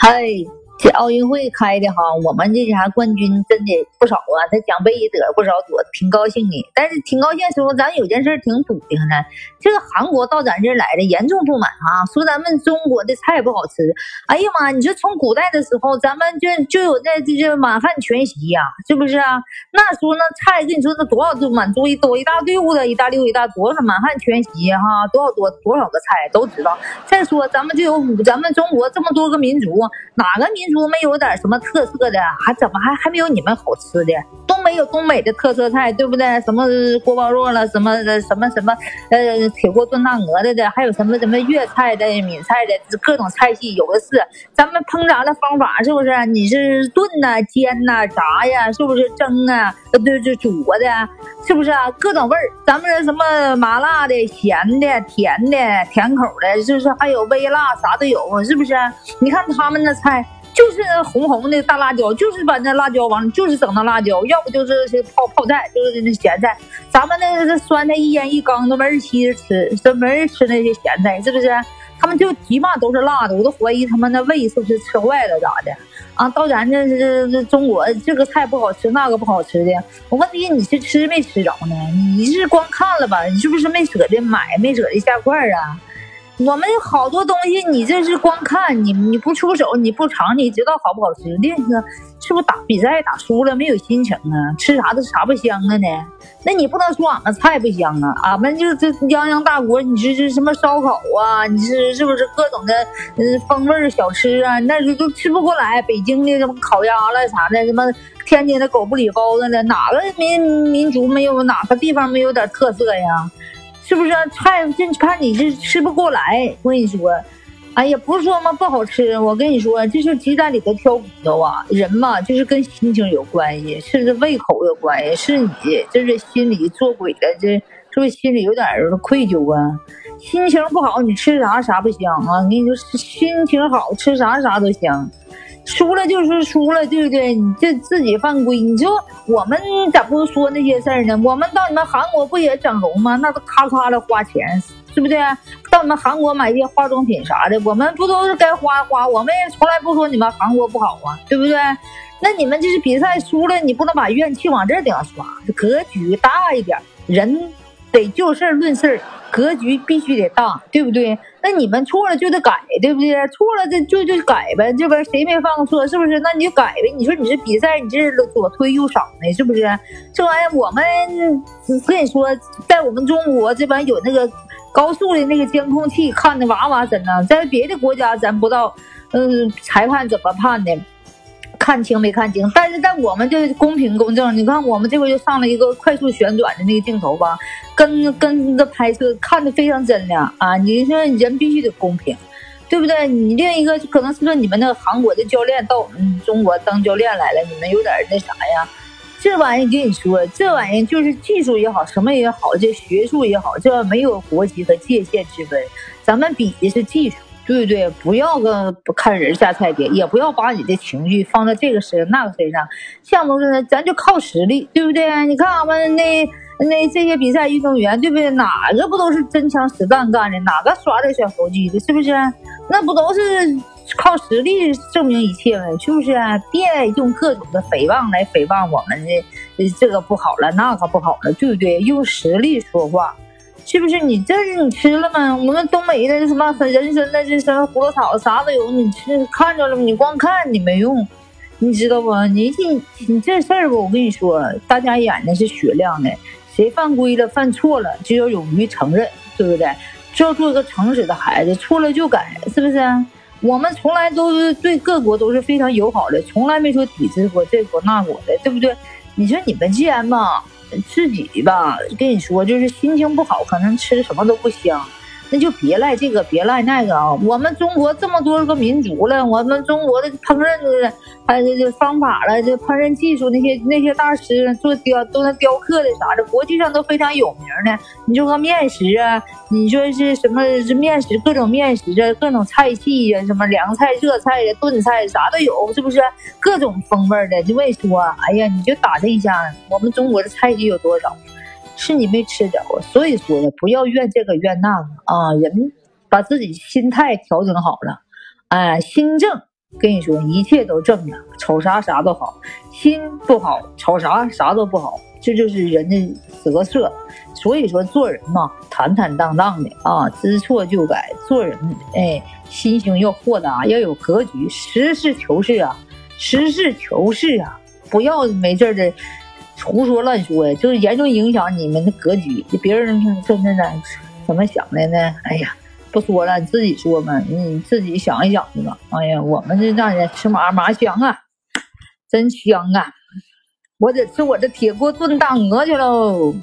Hi. 这奥运会开的哈，我们这啥冠军真的不少啊，这奖杯也得了不少，多挺高兴的。但是挺高兴说，咱有件事挺堵的呢。这个韩国到咱这来的严重不满啊，说咱们中国的菜不好吃。哎呀妈，你说从古代的时候，咱们就就有那这这满汉全席呀，是不是啊？那时候那菜跟你说那多少都满足一多一大堆子，一大溜一大多少满汉全席哈，多少多多少个菜都知道。再说咱们就有咱们中国这么多个民族，哪个民？说没有点什么特色的，还怎么还还没有你们好吃的？东北有东北的特色菜，对不对？什么锅包肉了，什么什么什么，呃，铁锅炖大鹅的的，还有什么什么粤菜的、闽菜的，各种菜系有的是。咱们烹炸的方法是不是？你是炖呐、煎呐、炸呀，是不是蒸啊？呃，对，就煮的，是不是啊？各种味儿，咱们什么麻辣的、咸的、甜的、甜口的，是不是？还有微辣，啥都有，是不是？你看他们那菜。就是红红的大辣椒，就是把那辣椒往，就是整那辣椒，要不就是泡泡菜，就是那咸菜。咱们那个酸菜一腌一缸都没人稀着吃，都没人吃那些咸菜，是不是？他们就起码都是辣的，我都怀疑他们那胃是不是吃坏了咋的？啊，到咱这这这中国这个菜不好吃，那个不好吃的。我问你，你是吃没吃着呢？你是光看了吧？你是不是没舍得买，没舍得下筷啊？我们好多东西，你这是光看，你你不出手，你不尝，你知道好不好吃？另一个，是不是打比赛打输了没有心情啊？吃啥都啥不香了呢？那你不能说俺们菜不香啊？俺们就这泱泱大国，你这这什么烧烤啊？你是是不是各种的嗯风味小吃啊？那都都吃不过来。北京的什么烤鸭了啥的，什么天津的狗不理包子了，哪个民民族没有哪个地方没有点特色呀？是不是啊菜？这看你是吃不过来。我跟你说，哎呀，不是说嘛不好吃。我跟你说，这是鸡蛋里头挑骨头啊。人嘛，就是跟心情有关系，是是胃口有关系，是你就是心里做鬼了，这是不是心里有点愧疚啊？心情不好，你吃啥啥不香啊？我跟你说，心情好吃啥啥都香。输了就是输了，对不对？你这自己犯规。你说我们咋不说那些事儿呢？我们到你们韩国不也整容吗？那都咔咔的花钱，是不是？到你们韩国买些化妆品啥的，我们不都是该花花？我们也从来不说你们韩国不好啊，对不对？那你们就是比赛输了，你不能把怨气往这顶上刷，格局大一点，人得就事论事。格局必须得大，对不对？那你们错了就得改，对不对？错了这就就改呗，这边谁没犯过错，是不是？那你就改呗。你说你这比赛，你这是左推右搡的，是不是？这玩意儿我们跟你说，在我们中国这边有那个高速的那个监控器，看的哇哇真呢。在别的国家咱不知道，嗯，裁判怎么判的。看清没看清？但是在我们这公平公正，你看我们这回就上了一个快速旋转的那个镜头吧，跟跟着拍摄，看的非常真亮啊！你说人必须得公平，对不对？你另一个可能是说你们那个韩国的教练到我们中国当教练来了，你们有点那啥呀？这玩意儿跟你说，这玩意儿就是技术也好，什么也好，这学术也好，这没有国籍和界限之分，咱们比的是技术。对对？不要个不看人下菜碟，也不要把你的情绪放在这个身上那个身上。项目是咱就靠实力，对不对？你看俺们那那这些比赛运动员，对不对？哪个不都是真枪实弹干的？哪个耍点小猴技的？是不是？那不都是靠实力证明一切吗？是不是？别用各种的诽谤来诽谤我们的，这个不好了，那个不好了，对不对？用实力说话。是不是你这是你吃了吗？我们东北的什么人参的这什么葫芦草啥都有，你吃看着了吗？你光看你没用，你知道不？你你你这事儿吧，我跟你说，大家眼睛是雪亮的，谁犯规了、犯错了，就要勇于承认，对不对？就要做一个诚实的孩子，错了就改，是不是？我们从来都是对各国都是非常友好的，从来没说抵制过这国那国的，对不对？你说你们既然嘛。自己吧，跟你说，就是心情不好，可能吃什么都不香。那就别赖这个，别赖那个啊！我们中国这么多个民族了，我们中国的烹饪的，还有这方法了，这烹饪技术那些那些大师做雕都能雕刻的啥的，国际上都非常有名的。你说个面食啊，你说是什么是面食，各种面食啊，各种菜系呀，什么凉菜、热菜呀、炖菜啥都有，是不是？各种风味的。就为说，哎呀，你就打这一下，我们中国的菜系有多少？是你没吃着，所以说呢，不要怨这个怨那个啊！人把自己心态调整好了，哎，心正跟你说，一切都正的，瞅啥啥都好；心不好，瞅啥啥都不好。这就是人的得瑟。所以说，做人嘛，坦坦荡荡的啊，知错就改。做人，哎，心胸要豁达，要有格局，实事求是啊，实事求是啊，不要没事的胡说乱说呀，就是严重影响你们的格局。别人真的呢，怎么想的呢？哎呀，不说了，你自己说嘛，你自己想一想去吧。哎呀，我们这让人吃麻麻香啊，真香啊！我得吃我的铁锅炖大鹅去喽。